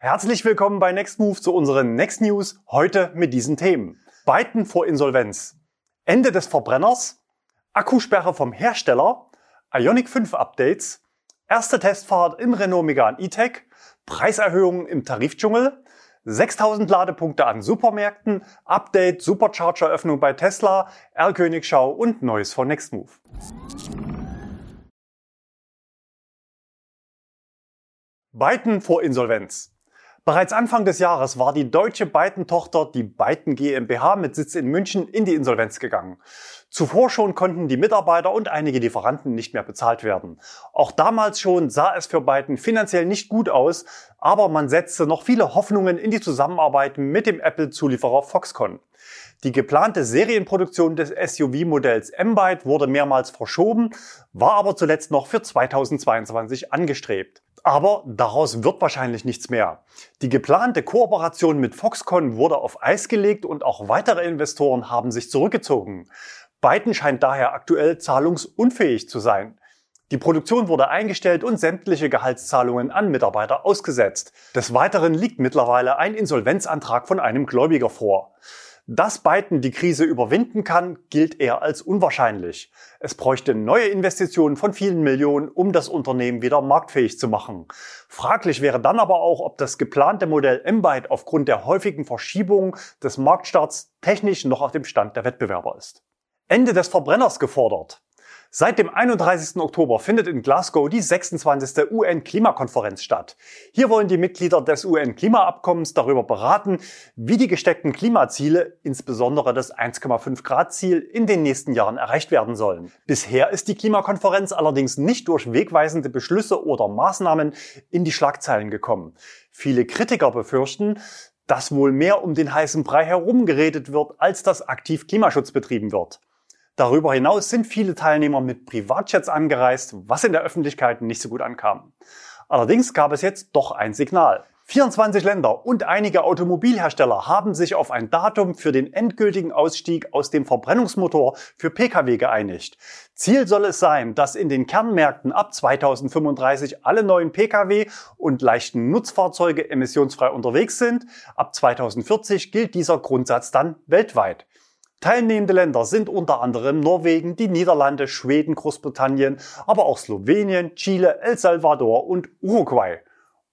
Herzlich willkommen bei Nextmove zu unseren Next News, heute mit diesen Themen. Byton vor Insolvenz, Ende des Verbrenners, Akkusperre vom Hersteller, Ionic 5 Updates, erste Testfahrt im Renault Megane E-Tech, Preiserhöhungen im Tarifdschungel, 6000 Ladepunkte an Supermärkten, Update, Supercharger-Öffnung bei Tesla, R-Königschau und Neues von Nextmove. Byton vor Insolvenz. Bereits Anfang des Jahres war die deutsche Byton-Tochter, die Byton GmbH mit Sitz in München, in die Insolvenz gegangen. Zuvor schon konnten die Mitarbeiter und einige Lieferanten nicht mehr bezahlt werden. Auch damals schon sah es für Byton finanziell nicht gut aus, aber man setzte noch viele Hoffnungen in die Zusammenarbeit mit dem Apple-Zulieferer Foxconn. Die geplante Serienproduktion des SUV-Modells M-Byte wurde mehrmals verschoben, war aber zuletzt noch für 2022 angestrebt. Aber daraus wird wahrscheinlich nichts mehr. Die geplante Kooperation mit Foxconn wurde auf Eis gelegt und auch weitere Investoren haben sich zurückgezogen. Byton scheint daher aktuell zahlungsunfähig zu sein. Die Produktion wurde eingestellt und sämtliche Gehaltszahlungen an Mitarbeiter ausgesetzt. Des Weiteren liegt mittlerweile ein Insolvenzantrag von einem Gläubiger vor. Dass Biden die Krise überwinden kann, gilt eher als unwahrscheinlich. Es bräuchte neue Investitionen von vielen Millionen, um das Unternehmen wieder marktfähig zu machen. Fraglich wäre dann aber auch, ob das geplante Modell M-Byte aufgrund der häufigen Verschiebungen des Marktstarts technisch noch auf dem Stand der Wettbewerber ist. Ende des Verbrenners gefordert. Seit dem 31. Oktober findet in Glasgow die 26. UN-Klimakonferenz statt. Hier wollen die Mitglieder des UN-Klimaabkommens darüber beraten, wie die gesteckten Klimaziele, insbesondere das 1,5 Grad Ziel, in den nächsten Jahren erreicht werden sollen. Bisher ist die Klimakonferenz allerdings nicht durch wegweisende Beschlüsse oder Maßnahmen in die Schlagzeilen gekommen. Viele Kritiker befürchten, dass wohl mehr um den heißen Brei herum geredet wird, als dass aktiv Klimaschutz betrieben wird. Darüber hinaus sind viele Teilnehmer mit Privatjets angereist, was in der Öffentlichkeit nicht so gut ankam. Allerdings gab es jetzt doch ein Signal. 24 Länder und einige Automobilhersteller haben sich auf ein Datum für den endgültigen Ausstieg aus dem Verbrennungsmotor für Pkw geeinigt. Ziel soll es sein, dass in den Kernmärkten ab 2035 alle neuen Pkw und leichten Nutzfahrzeuge emissionsfrei unterwegs sind. Ab 2040 gilt dieser Grundsatz dann weltweit. Teilnehmende Länder sind unter anderem Norwegen, die Niederlande, Schweden, Großbritannien, aber auch Slowenien, Chile, El Salvador und Uruguay.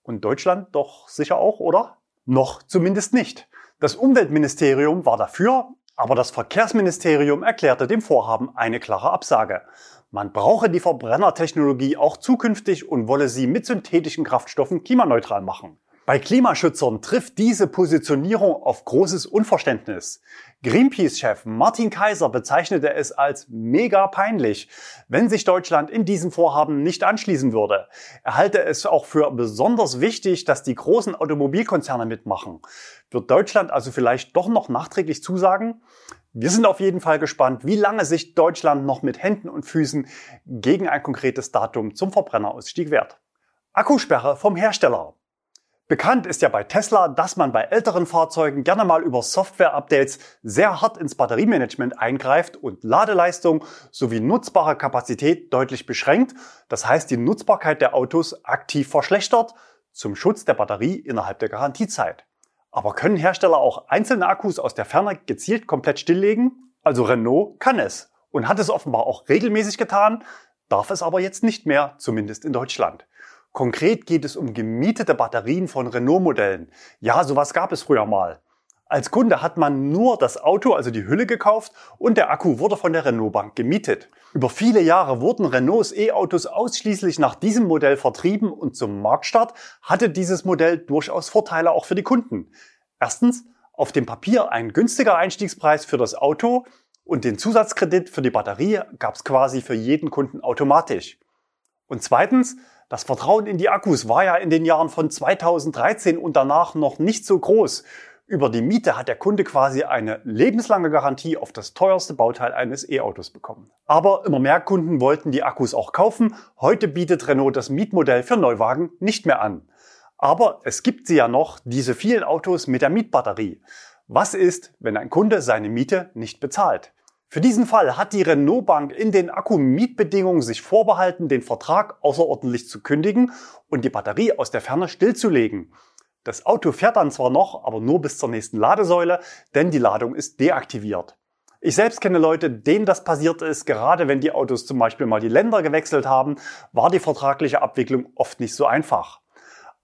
Und Deutschland doch sicher auch, oder? Noch zumindest nicht. Das Umweltministerium war dafür, aber das Verkehrsministerium erklärte dem Vorhaben eine klare Absage. Man brauche die Verbrennertechnologie auch zukünftig und wolle sie mit synthetischen Kraftstoffen klimaneutral machen. Bei Klimaschützern trifft diese Positionierung auf großes Unverständnis. Greenpeace-Chef Martin Kaiser bezeichnete es als mega peinlich, wenn sich Deutschland in diesem Vorhaben nicht anschließen würde. Er halte es auch für besonders wichtig, dass die großen Automobilkonzerne mitmachen. Wird Deutschland also vielleicht doch noch nachträglich zusagen? Wir sind auf jeden Fall gespannt, wie lange sich Deutschland noch mit Händen und Füßen gegen ein konkretes Datum zum Verbrennerausstieg wehrt. Akkusperre vom Hersteller. Bekannt ist ja bei Tesla, dass man bei älteren Fahrzeugen gerne mal über Software-Updates sehr hart ins Batteriemanagement eingreift und Ladeleistung sowie nutzbare Kapazität deutlich beschränkt. Das heißt, die Nutzbarkeit der Autos aktiv verschlechtert zum Schutz der Batterie innerhalb der Garantiezeit. Aber können Hersteller auch einzelne Akkus aus der Ferne gezielt komplett stilllegen? Also Renault kann es und hat es offenbar auch regelmäßig getan, darf es aber jetzt nicht mehr, zumindest in Deutschland. Konkret geht es um gemietete Batterien von Renault-Modellen. Ja, sowas gab es früher mal. Als Kunde hat man nur das Auto, also die Hülle gekauft und der Akku wurde von der Renault Bank gemietet. Über viele Jahre wurden Renaults E-Autos ausschließlich nach diesem Modell vertrieben und zum Marktstart hatte dieses Modell durchaus Vorteile auch für die Kunden. Erstens, auf dem Papier ein günstiger Einstiegspreis für das Auto und den Zusatzkredit für die Batterie gab es quasi für jeden Kunden automatisch. Und zweitens, das Vertrauen in die Akkus war ja in den Jahren von 2013 und danach noch nicht so groß. Über die Miete hat der Kunde quasi eine lebenslange Garantie auf das teuerste Bauteil eines E-Autos bekommen. Aber immer mehr Kunden wollten die Akkus auch kaufen. Heute bietet Renault das Mietmodell für Neuwagen nicht mehr an. Aber es gibt sie ja noch, diese vielen Autos mit der Mietbatterie. Was ist, wenn ein Kunde seine Miete nicht bezahlt? Für diesen Fall hat die Renault Bank in den Akku-Mietbedingungen sich vorbehalten, den Vertrag außerordentlich zu kündigen und die Batterie aus der Ferne stillzulegen. Das Auto fährt dann zwar noch, aber nur bis zur nächsten Ladesäule, denn die Ladung ist deaktiviert. Ich selbst kenne Leute, denen das passiert ist. Gerade wenn die Autos zum Beispiel mal die Länder gewechselt haben, war die vertragliche Abwicklung oft nicht so einfach.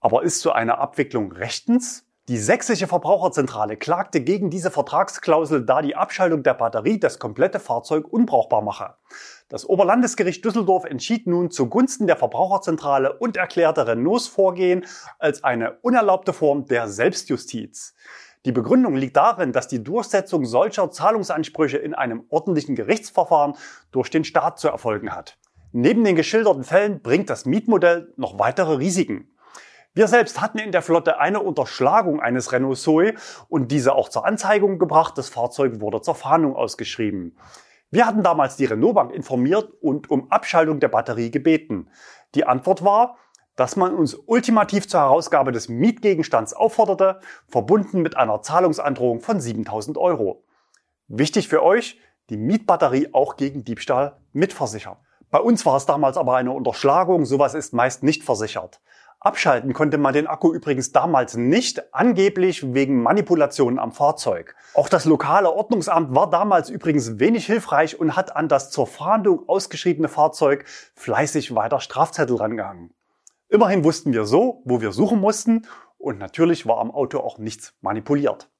Aber ist so eine Abwicklung rechtens? Die sächsische Verbraucherzentrale klagte gegen diese Vertragsklausel, da die Abschaltung der Batterie das komplette Fahrzeug unbrauchbar mache. Das Oberlandesgericht Düsseldorf entschied nun zugunsten der Verbraucherzentrale und erklärte Renaults Vorgehen als eine unerlaubte Form der Selbstjustiz. Die Begründung liegt darin, dass die Durchsetzung solcher Zahlungsansprüche in einem ordentlichen Gerichtsverfahren durch den Staat zu erfolgen hat. Neben den geschilderten Fällen bringt das Mietmodell noch weitere Risiken. Wir selbst hatten in der Flotte eine Unterschlagung eines Renault Zoe und diese auch zur Anzeigung gebracht. Das Fahrzeug wurde zur Fahndung ausgeschrieben. Wir hatten damals die Renault Bank informiert und um Abschaltung der Batterie gebeten. Die Antwort war, dass man uns ultimativ zur Herausgabe des Mietgegenstands aufforderte, verbunden mit einer Zahlungsandrohung von 7000 Euro. Wichtig für euch, die Mietbatterie auch gegen Diebstahl mitversichern. Bei uns war es damals aber eine Unterschlagung, sowas ist meist nicht versichert. Abschalten konnte man den Akku übrigens damals nicht, angeblich wegen Manipulationen am Fahrzeug. Auch das lokale Ordnungsamt war damals übrigens wenig hilfreich und hat an das zur Fahndung ausgeschriebene Fahrzeug fleißig weiter Strafzettel rangehangen. Immerhin wussten wir so, wo wir suchen mussten und natürlich war am Auto auch nichts manipuliert.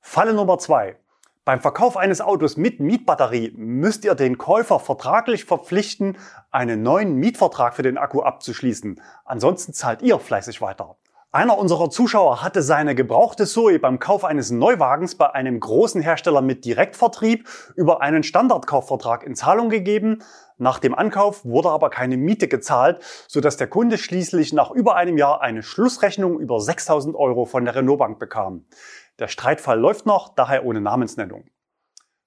Falle Nummer zwei: beim Verkauf eines Autos mit Mietbatterie müsst ihr den Käufer vertraglich verpflichten, einen neuen Mietvertrag für den Akku abzuschließen. Ansonsten zahlt ihr fleißig weiter. Einer unserer Zuschauer hatte seine gebrauchte Zoe beim Kauf eines Neuwagens bei einem großen Hersteller mit Direktvertrieb über einen Standardkaufvertrag in Zahlung gegeben. Nach dem Ankauf wurde aber keine Miete gezahlt, sodass der Kunde schließlich nach über einem Jahr eine Schlussrechnung über 6000 Euro von der Renault Bank bekam. Der Streitfall läuft noch, daher ohne Namensnennung.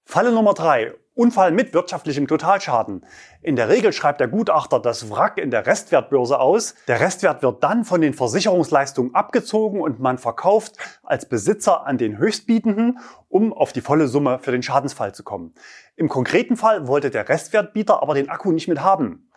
Falle Nummer drei: Unfall mit wirtschaftlichem Totalschaden. In der Regel schreibt der Gutachter das Wrack in der Restwertbörse aus. Der Restwert wird dann von den Versicherungsleistungen abgezogen und man verkauft als Besitzer an den Höchstbietenden, um auf die volle Summe für den Schadensfall zu kommen. Im konkreten Fall wollte der Restwertbieter aber den Akku nicht mit haben.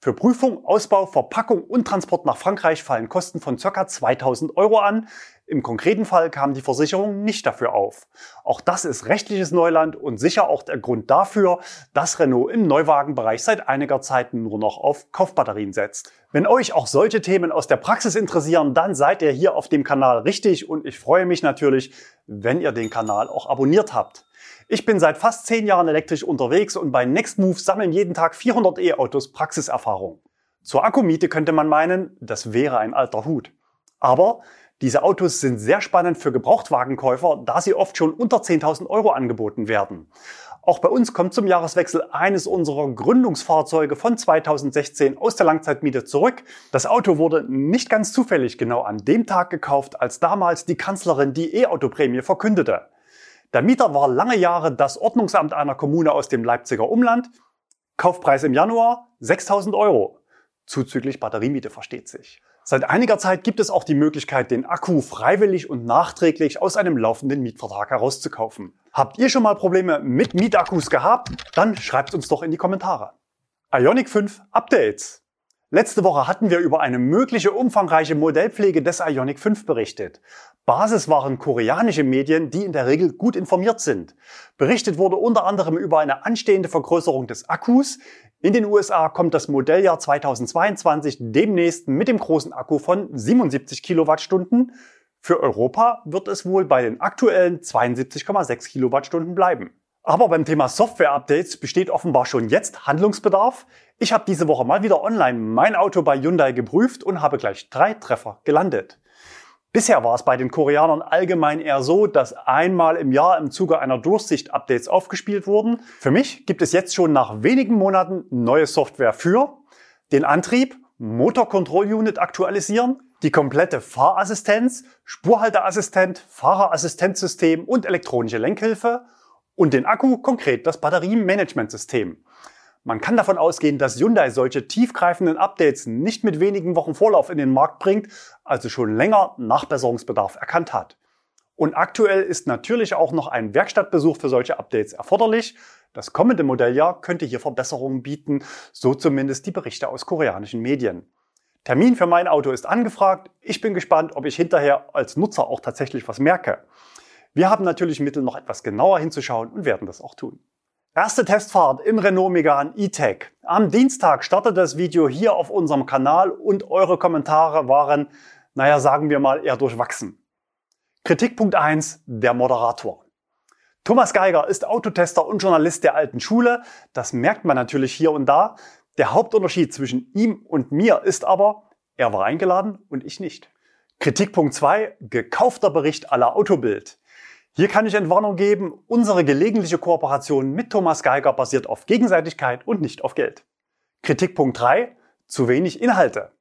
Für Prüfung, Ausbau, Verpackung und Transport nach Frankreich fallen Kosten von ca. 2000 Euro an. Im konkreten Fall kam die Versicherung nicht dafür auf. Auch das ist rechtliches Neuland und sicher auch der Grund dafür, dass Renault im Neuwagenbereich seit einiger Zeit nur noch auf Kaufbatterien setzt. Wenn euch auch solche Themen aus der Praxis interessieren, dann seid ihr hier auf dem Kanal richtig und ich freue mich natürlich, wenn ihr den Kanal auch abonniert habt. Ich bin seit fast zehn Jahren elektrisch unterwegs und bei Nextmove sammeln jeden Tag 400 E-Autos Praxiserfahrung. Zur Akkumiete könnte man meinen, das wäre ein alter Hut. Aber diese Autos sind sehr spannend für Gebrauchtwagenkäufer, da sie oft schon unter 10.000 Euro angeboten werden. Auch bei uns kommt zum Jahreswechsel eines unserer Gründungsfahrzeuge von 2016 aus der Langzeitmiete zurück. Das Auto wurde nicht ganz zufällig genau an dem Tag gekauft, als damals die Kanzlerin die E-Auto-Prämie verkündete. Der Mieter war lange Jahre das Ordnungsamt einer Kommune aus dem Leipziger Umland. Kaufpreis im Januar 6000 Euro. Zuzüglich Batteriemiete versteht sich. Seit einiger Zeit gibt es auch die Möglichkeit, den Akku freiwillig und nachträglich aus einem laufenden Mietvertrag herauszukaufen. Habt ihr schon mal Probleme mit Mietakkus gehabt? Dann schreibt uns doch in die Kommentare. Ionic 5 Updates. Letzte Woche hatten wir über eine mögliche umfangreiche Modellpflege des Ionic 5 berichtet. Basis waren koreanische Medien, die in der Regel gut informiert sind. Berichtet wurde unter anderem über eine anstehende Vergrößerung des Akkus. In den USA kommt das Modelljahr 2022 demnächst mit dem großen Akku von 77 Kilowattstunden. Für Europa wird es wohl bei den aktuellen 72,6 Kilowattstunden bleiben. Aber beim Thema Software-Updates besteht offenbar schon jetzt Handlungsbedarf. Ich habe diese Woche mal wieder online mein Auto bei Hyundai geprüft und habe gleich drei Treffer gelandet. Bisher war es bei den Koreanern allgemein eher so, dass einmal im Jahr im Zuge einer Durchsicht Updates aufgespielt wurden. Für mich gibt es jetzt schon nach wenigen Monaten neue Software für den Antrieb, Motor Control Unit aktualisieren, die komplette Fahrassistenz, Spurhalteassistent, Fahrerassistenzsystem und elektronische Lenkhilfe und den Akku, konkret das Batteriemanagementsystem. Man kann davon ausgehen, dass Hyundai solche tiefgreifenden Updates nicht mit wenigen Wochen Vorlauf in den Markt bringt, also schon länger Nachbesserungsbedarf erkannt hat. Und aktuell ist natürlich auch noch ein Werkstattbesuch für solche Updates erforderlich. Das kommende Modelljahr könnte hier Verbesserungen bieten, so zumindest die Berichte aus koreanischen Medien. Termin für mein Auto ist angefragt. Ich bin gespannt, ob ich hinterher als Nutzer auch tatsächlich was merke. Wir haben natürlich Mittel, noch etwas genauer hinzuschauen und werden das auch tun. Erste Testfahrt im Renault Megane E-Tech. Am Dienstag startete das Video hier auf unserem Kanal und eure Kommentare waren, naja, sagen wir mal, eher durchwachsen. Kritikpunkt 1, der Moderator. Thomas Geiger ist Autotester und Journalist der alten Schule. Das merkt man natürlich hier und da. Der Hauptunterschied zwischen ihm und mir ist aber, er war eingeladen und ich nicht. Kritikpunkt 2, gekaufter Bericht aller Autobild. Hier kann ich Entwarnung geben, unsere gelegentliche Kooperation mit Thomas Geiger basiert auf Gegenseitigkeit und nicht auf Geld. Kritikpunkt 3, zu wenig Inhalte.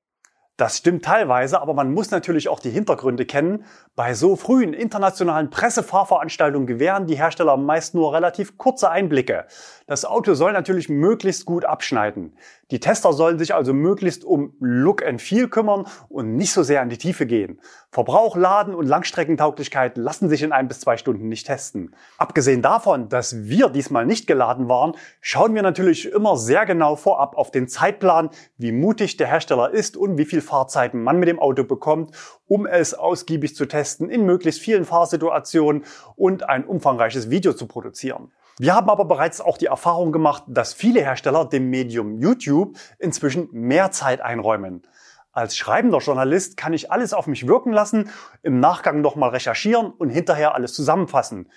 Das stimmt teilweise, aber man muss natürlich auch die Hintergründe kennen. Bei so frühen internationalen Pressefahrveranstaltungen gewähren die Hersteller meist nur relativ kurze Einblicke. Das Auto soll natürlich möglichst gut abschneiden. Die Tester sollen sich also möglichst um Look and Feel kümmern und nicht so sehr an die Tiefe gehen. Verbrauch, Laden und Langstreckentauglichkeit lassen sich in ein bis zwei Stunden nicht testen. Abgesehen davon, dass wir diesmal nicht geladen waren, schauen wir natürlich immer sehr genau vorab auf den Zeitplan, wie mutig der Hersteller ist und wie viel Fahrzeiten man mit dem Auto bekommt, um es ausgiebig zu testen in möglichst vielen Fahrsituationen und ein umfangreiches Video zu produzieren. Wir haben aber bereits auch die Erfahrung gemacht, dass viele Hersteller dem Medium YouTube inzwischen mehr Zeit einräumen. Als schreibender Journalist kann ich alles auf mich wirken lassen, im Nachgang nochmal recherchieren und hinterher alles zusammenfassen.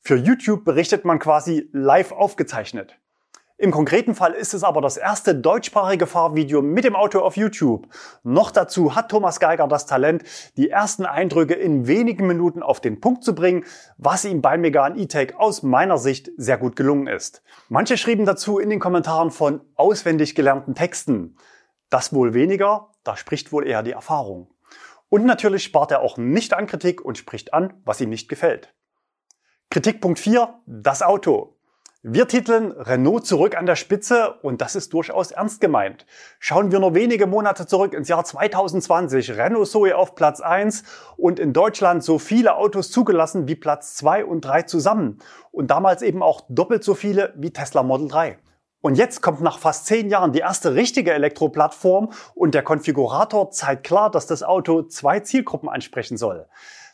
Für YouTube berichtet man quasi live aufgezeichnet. Im konkreten Fall ist es aber das erste deutschsprachige Fahrvideo mit dem Auto auf YouTube. Noch dazu hat Thomas Geiger das Talent, die ersten Eindrücke in wenigen Minuten auf den Punkt zu bringen, was ihm beim Megane E-Tech aus meiner Sicht sehr gut gelungen ist. Manche schrieben dazu in den Kommentaren von auswendig gelernten Texten. Das wohl weniger, da spricht wohl eher die Erfahrung. Und natürlich spart er auch nicht an Kritik und spricht an, was ihm nicht gefällt. Kritikpunkt 4, das Auto. Wir titeln Renault zurück an der Spitze und das ist durchaus ernst gemeint. Schauen wir nur wenige Monate zurück ins Jahr 2020, Renault Zoe auf Platz 1 und in Deutschland so viele Autos zugelassen wie Platz 2 und 3 zusammen und damals eben auch doppelt so viele wie Tesla Model 3. Und jetzt kommt nach fast zehn Jahren die erste richtige Elektroplattform und der Konfigurator zeigt klar, dass das Auto zwei Zielgruppen ansprechen soll.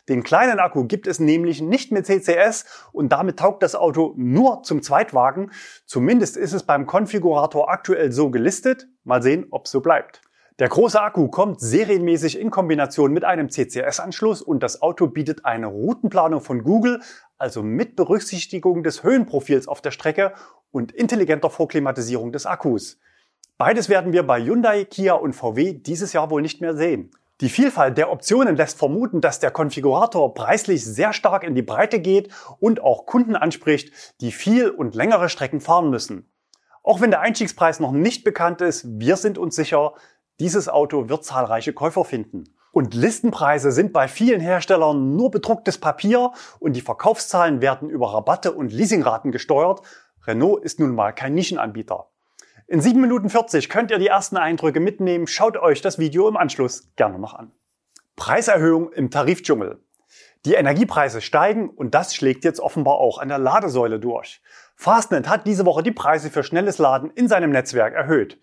Den kleinen Akku gibt es nämlich nicht mit CCS und damit taugt das Auto nur zum Zweitwagen. Zumindest ist es beim Konfigurator aktuell so gelistet. Mal sehen, ob es so bleibt. Der große Akku kommt serienmäßig in Kombination mit einem CCS-Anschluss und das Auto bietet eine Routenplanung von Google, also mit Berücksichtigung des Höhenprofils auf der Strecke und intelligenter Vorklimatisierung des Akkus. Beides werden wir bei Hyundai, Kia und VW dieses Jahr wohl nicht mehr sehen. Die Vielfalt der Optionen lässt vermuten, dass der Konfigurator preislich sehr stark in die Breite geht und auch Kunden anspricht, die viel und längere Strecken fahren müssen. Auch wenn der Einstiegspreis noch nicht bekannt ist, wir sind uns sicher, dieses Auto wird zahlreiche Käufer finden. Und Listenpreise sind bei vielen Herstellern nur bedrucktes Papier und die Verkaufszahlen werden über Rabatte und Leasingraten gesteuert. Renault ist nun mal kein Nischenanbieter. In 7 Minuten 40 könnt ihr die ersten Eindrücke mitnehmen. Schaut euch das Video im Anschluss gerne noch an. Preiserhöhung im Tarifdschungel. Die Energiepreise steigen und das schlägt jetzt offenbar auch an der Ladesäule durch. Fastnet hat diese Woche die Preise für schnelles Laden in seinem Netzwerk erhöht.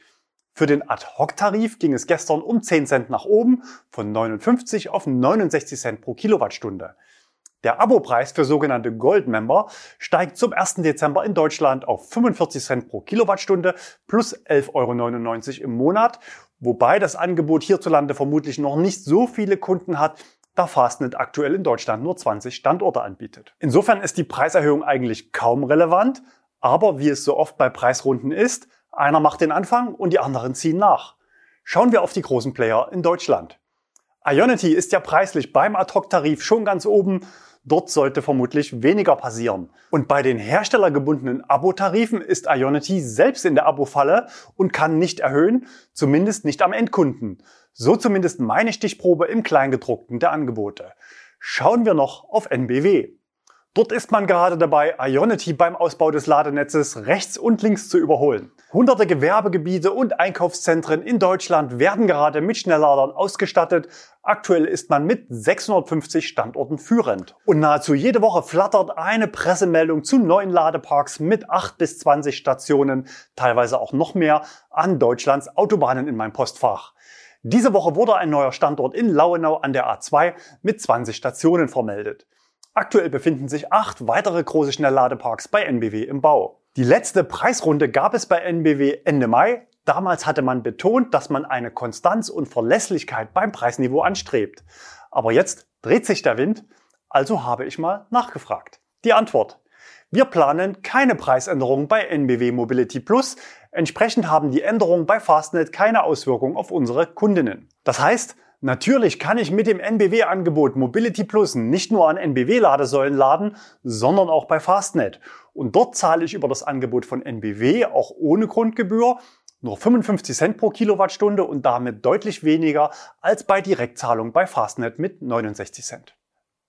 Für den Ad-Hoc-Tarif ging es gestern um 10 Cent nach oben, von 59 auf 69 Cent pro Kilowattstunde. Der Abopreis für sogenannte Gold-Member steigt zum 1. Dezember in Deutschland auf 45 Cent pro Kilowattstunde plus 11,99 Euro im Monat, wobei das Angebot hierzulande vermutlich noch nicht so viele Kunden hat, da Fastnet aktuell in Deutschland nur 20 Standorte anbietet. Insofern ist die Preiserhöhung eigentlich kaum relevant, aber wie es so oft bei Preisrunden ist, einer macht den Anfang und die anderen ziehen nach. Schauen wir auf die großen Player in Deutschland. Ionity ist ja preislich beim Ad-Hoc-Tarif schon ganz oben, Dort sollte vermutlich weniger passieren. Und bei den herstellergebundenen Abo-Tarifen ist Ionity selbst in der Abo-Falle und kann nicht erhöhen, zumindest nicht am Endkunden. So zumindest meine Stichprobe im Kleingedruckten der Angebote. Schauen wir noch auf NBW. Dort ist man gerade dabei, Ionity beim Ausbau des Ladenetzes rechts und links zu überholen. Hunderte Gewerbegebiete und Einkaufszentren in Deutschland werden gerade mit Schnellladern ausgestattet. Aktuell ist man mit 650 Standorten führend. Und nahezu jede Woche flattert eine Pressemeldung zu neuen Ladeparks mit 8 bis 20 Stationen, teilweise auch noch mehr, an Deutschlands Autobahnen in mein Postfach. Diese Woche wurde ein neuer Standort in Lauenau an der A2 mit 20 Stationen vermeldet. Aktuell befinden sich acht weitere große Schnellladeparks bei NBW im Bau. Die letzte Preisrunde gab es bei NBW Ende Mai. Damals hatte man betont, dass man eine Konstanz und Verlässlichkeit beim Preisniveau anstrebt. Aber jetzt dreht sich der Wind, also habe ich mal nachgefragt. Die Antwort. Wir planen keine Preisänderung bei NBW Mobility Plus. Entsprechend haben die Änderungen bei Fastnet keine Auswirkung auf unsere Kundinnen. Das heißt, Natürlich kann ich mit dem NBW-Angebot Mobility Plus nicht nur an NBW-Ladesäulen laden, sondern auch bei Fastnet. Und dort zahle ich über das Angebot von NBW auch ohne Grundgebühr nur 55 Cent pro Kilowattstunde und damit deutlich weniger als bei Direktzahlung bei Fastnet mit 69 Cent.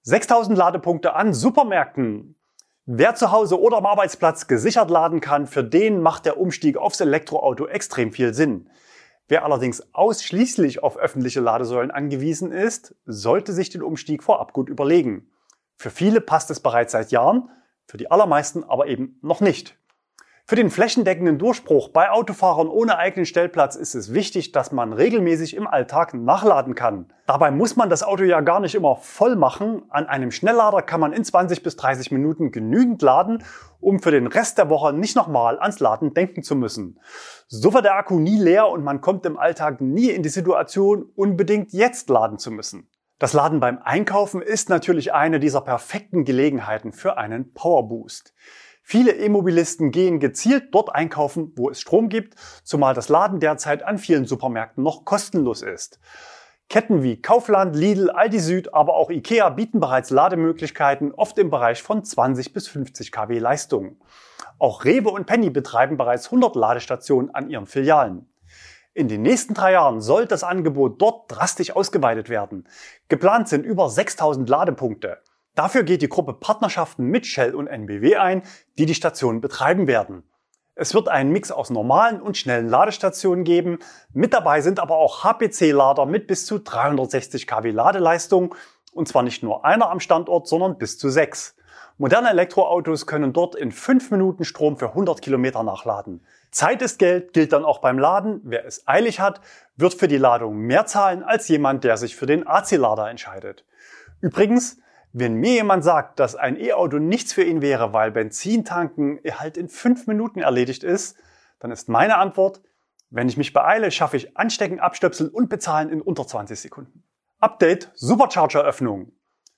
6000 Ladepunkte an Supermärkten. Wer zu Hause oder am Arbeitsplatz gesichert laden kann, für den macht der Umstieg aufs Elektroauto extrem viel Sinn. Wer allerdings ausschließlich auf öffentliche Ladesäulen angewiesen ist, sollte sich den Umstieg vorab gut überlegen. Für viele passt es bereits seit Jahren, für die allermeisten aber eben noch nicht. Für den flächendeckenden Durchbruch bei Autofahrern ohne eigenen Stellplatz ist es wichtig, dass man regelmäßig im Alltag nachladen kann. Dabei muss man das Auto ja gar nicht immer voll machen. An einem Schnelllader kann man in 20 bis 30 Minuten genügend laden, um für den Rest der Woche nicht nochmal ans Laden denken zu müssen. So wird der Akku nie leer und man kommt im Alltag nie in die Situation, unbedingt jetzt laden zu müssen. Das Laden beim Einkaufen ist natürlich eine dieser perfekten Gelegenheiten für einen Powerboost. Viele E-Mobilisten gehen gezielt dort einkaufen, wo es Strom gibt, zumal das Laden derzeit an vielen Supermärkten noch kostenlos ist. Ketten wie Kaufland, Lidl, Aldi Süd, aber auch Ikea bieten bereits Lademöglichkeiten, oft im Bereich von 20 bis 50 kW Leistung. Auch Rewe und Penny betreiben bereits 100 Ladestationen an ihren Filialen. In den nächsten drei Jahren soll das Angebot dort drastisch ausgeweitet werden. Geplant sind über 6000 Ladepunkte. Dafür geht die Gruppe Partnerschaften mit Shell und NBW ein, die die Stationen betreiben werden. Es wird einen Mix aus normalen und schnellen Ladestationen geben. Mit dabei sind aber auch HPC-Lader mit bis zu 360 kW Ladeleistung. Und zwar nicht nur einer am Standort, sondern bis zu sechs. Moderne Elektroautos können dort in fünf Minuten Strom für 100 Kilometer nachladen. Zeit ist Geld gilt dann auch beim Laden. Wer es eilig hat, wird für die Ladung mehr zahlen als jemand, der sich für den AC-Lader entscheidet. Übrigens, wenn mir jemand sagt, dass ein E-Auto nichts für ihn wäre, weil Benzintanken halt in fünf Minuten erledigt ist, dann ist meine Antwort, wenn ich mich beeile, schaffe ich Anstecken, Abstöpseln und Bezahlen in unter 20 Sekunden. Update Supercharger-Öffnung.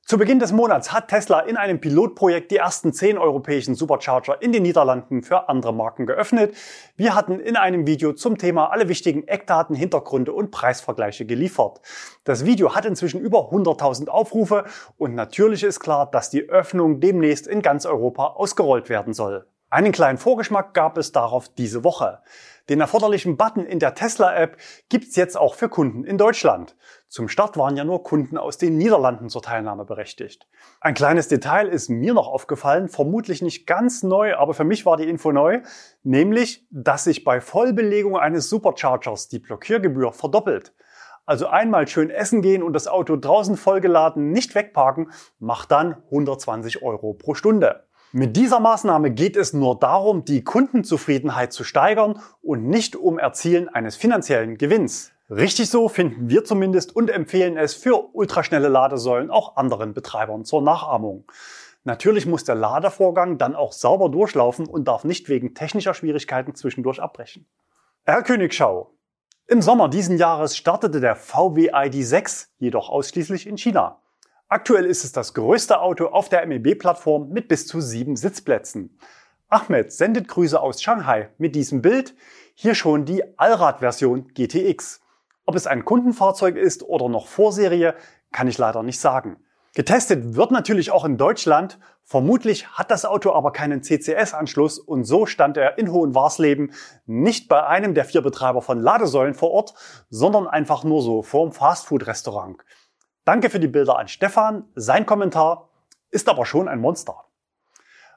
Zu Beginn des Monats hat Tesla in einem Pilotprojekt die ersten 10 europäischen Supercharger in den Niederlanden für andere Marken geöffnet. Wir hatten in einem Video zum Thema alle wichtigen Eckdaten, Hintergründe und Preisvergleiche geliefert. Das Video hat inzwischen über 100.000 Aufrufe und natürlich ist klar, dass die Öffnung demnächst in ganz Europa ausgerollt werden soll. Einen kleinen Vorgeschmack gab es darauf diese Woche. Den erforderlichen Button in der Tesla-App gibt's jetzt auch für Kunden in Deutschland. Zum Start waren ja nur Kunden aus den Niederlanden zur Teilnahme berechtigt. Ein kleines Detail ist mir noch aufgefallen, vermutlich nicht ganz neu, aber für mich war die Info neu, nämlich, dass sich bei Vollbelegung eines Superchargers die Blockiergebühr verdoppelt. Also einmal schön essen gehen und das Auto draußen vollgeladen nicht wegparken, macht dann 120 Euro pro Stunde. Mit dieser Maßnahme geht es nur darum, die Kundenzufriedenheit zu steigern und nicht um Erzielen eines finanziellen Gewinns. Richtig so finden wir zumindest und empfehlen es für ultraschnelle Ladesäulen auch anderen Betreibern zur Nachahmung. Natürlich muss der Ladevorgang dann auch sauber durchlaufen und darf nicht wegen technischer Schwierigkeiten zwischendurch abbrechen. Herr Königschau. Im Sommer diesen Jahres startete der VW ID6 jedoch ausschließlich in China. Aktuell ist es das größte Auto auf der MEB-Plattform mit bis zu sieben Sitzplätzen. Ahmed sendet Grüße aus Shanghai mit diesem Bild. Hier schon die Allrad-Version GTX. Ob es ein Kundenfahrzeug ist oder noch Vorserie, kann ich leider nicht sagen. Getestet wird natürlich auch in Deutschland. Vermutlich hat das Auto aber keinen CCS-Anschluss und so stand er in Hohenwarsleben nicht bei einem der vier Betreiber von Ladesäulen vor Ort, sondern einfach nur so vorm Fastfood-Restaurant. Danke für die Bilder an Stefan. Sein Kommentar ist aber schon ein Monster.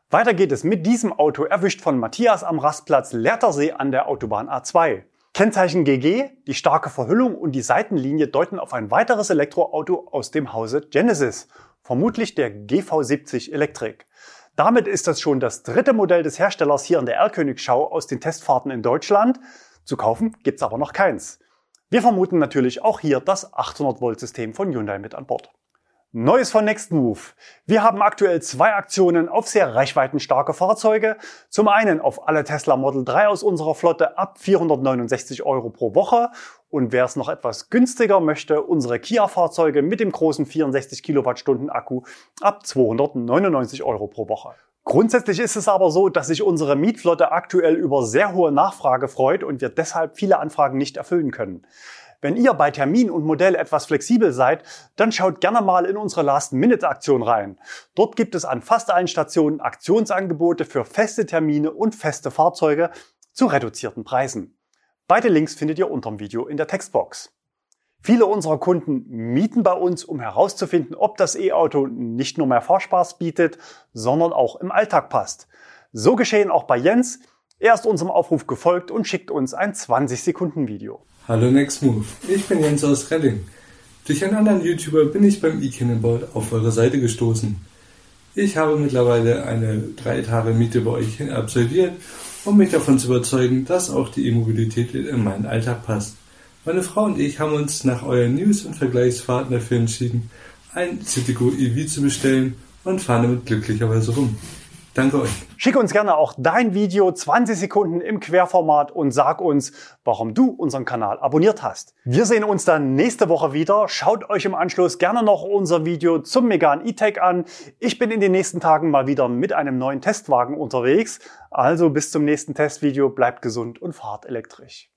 Weiter geht es mit diesem Auto erwischt von Matthias am Rastplatz Lehrtersee an der Autobahn A2. Kennzeichen GG, die starke Verhüllung und die Seitenlinie deuten auf ein weiteres Elektroauto aus dem Hause Genesis, vermutlich der GV70 Electric. Damit ist das schon das dritte Modell des Herstellers hier in der R-Königschau aus den Testfahrten in Deutschland. Zu kaufen gibt's aber noch keins. Wir vermuten natürlich auch hier das 800 Volt System von Hyundai mit an Bord. Neues von Nextmove. Wir haben aktuell zwei Aktionen auf sehr reichweitenstarke Fahrzeuge. Zum einen auf alle Tesla Model 3 aus unserer Flotte ab 469 Euro pro Woche. Und wer es noch etwas günstiger möchte, unsere Kia-Fahrzeuge mit dem großen 64 Kilowattstunden Akku ab 299 Euro pro Woche. Grundsätzlich ist es aber so, dass sich unsere Mietflotte aktuell über sehr hohe Nachfrage freut und wir deshalb viele Anfragen nicht erfüllen können. Wenn ihr bei Termin und Modell etwas flexibel seid, dann schaut gerne mal in unsere Last-Minute-Aktion rein. Dort gibt es an fast allen Stationen Aktionsangebote für feste Termine und feste Fahrzeuge zu reduzierten Preisen. Beide Links findet ihr unterm Video in der Textbox. Viele unserer Kunden mieten bei uns, um herauszufinden, ob das E-Auto nicht nur mehr Fahrspaß bietet, sondern auch im Alltag passt. So geschehen auch bei Jens. Er ist unserem Aufruf gefolgt und schickt uns ein 20 Sekunden Video. Hallo Nextmove, ich bin Jens aus Redding. Durch einen anderen YouTuber bin ich beim e-Cannonball auf eure Seite gestoßen. Ich habe mittlerweile eine drei Tage Miete bei euch absolviert, um mich davon zu überzeugen, dass auch die E-Mobilität in meinen Alltag passt. Meine Frau und ich haben uns nach euren News und Vergleichsfahrten dafür entschieden, ein Citigo EV zu bestellen und fahren damit glücklicherweise rum. Danke euch. Schick uns gerne auch dein Video 20 Sekunden im Querformat und sag uns, warum du unseren Kanal abonniert hast. Wir sehen uns dann nächste Woche wieder. Schaut euch im Anschluss gerne noch unser Video zum Megan E-Tech an. Ich bin in den nächsten Tagen mal wieder mit einem neuen Testwagen unterwegs. Also bis zum nächsten Testvideo. Bleibt gesund und fahrt elektrisch.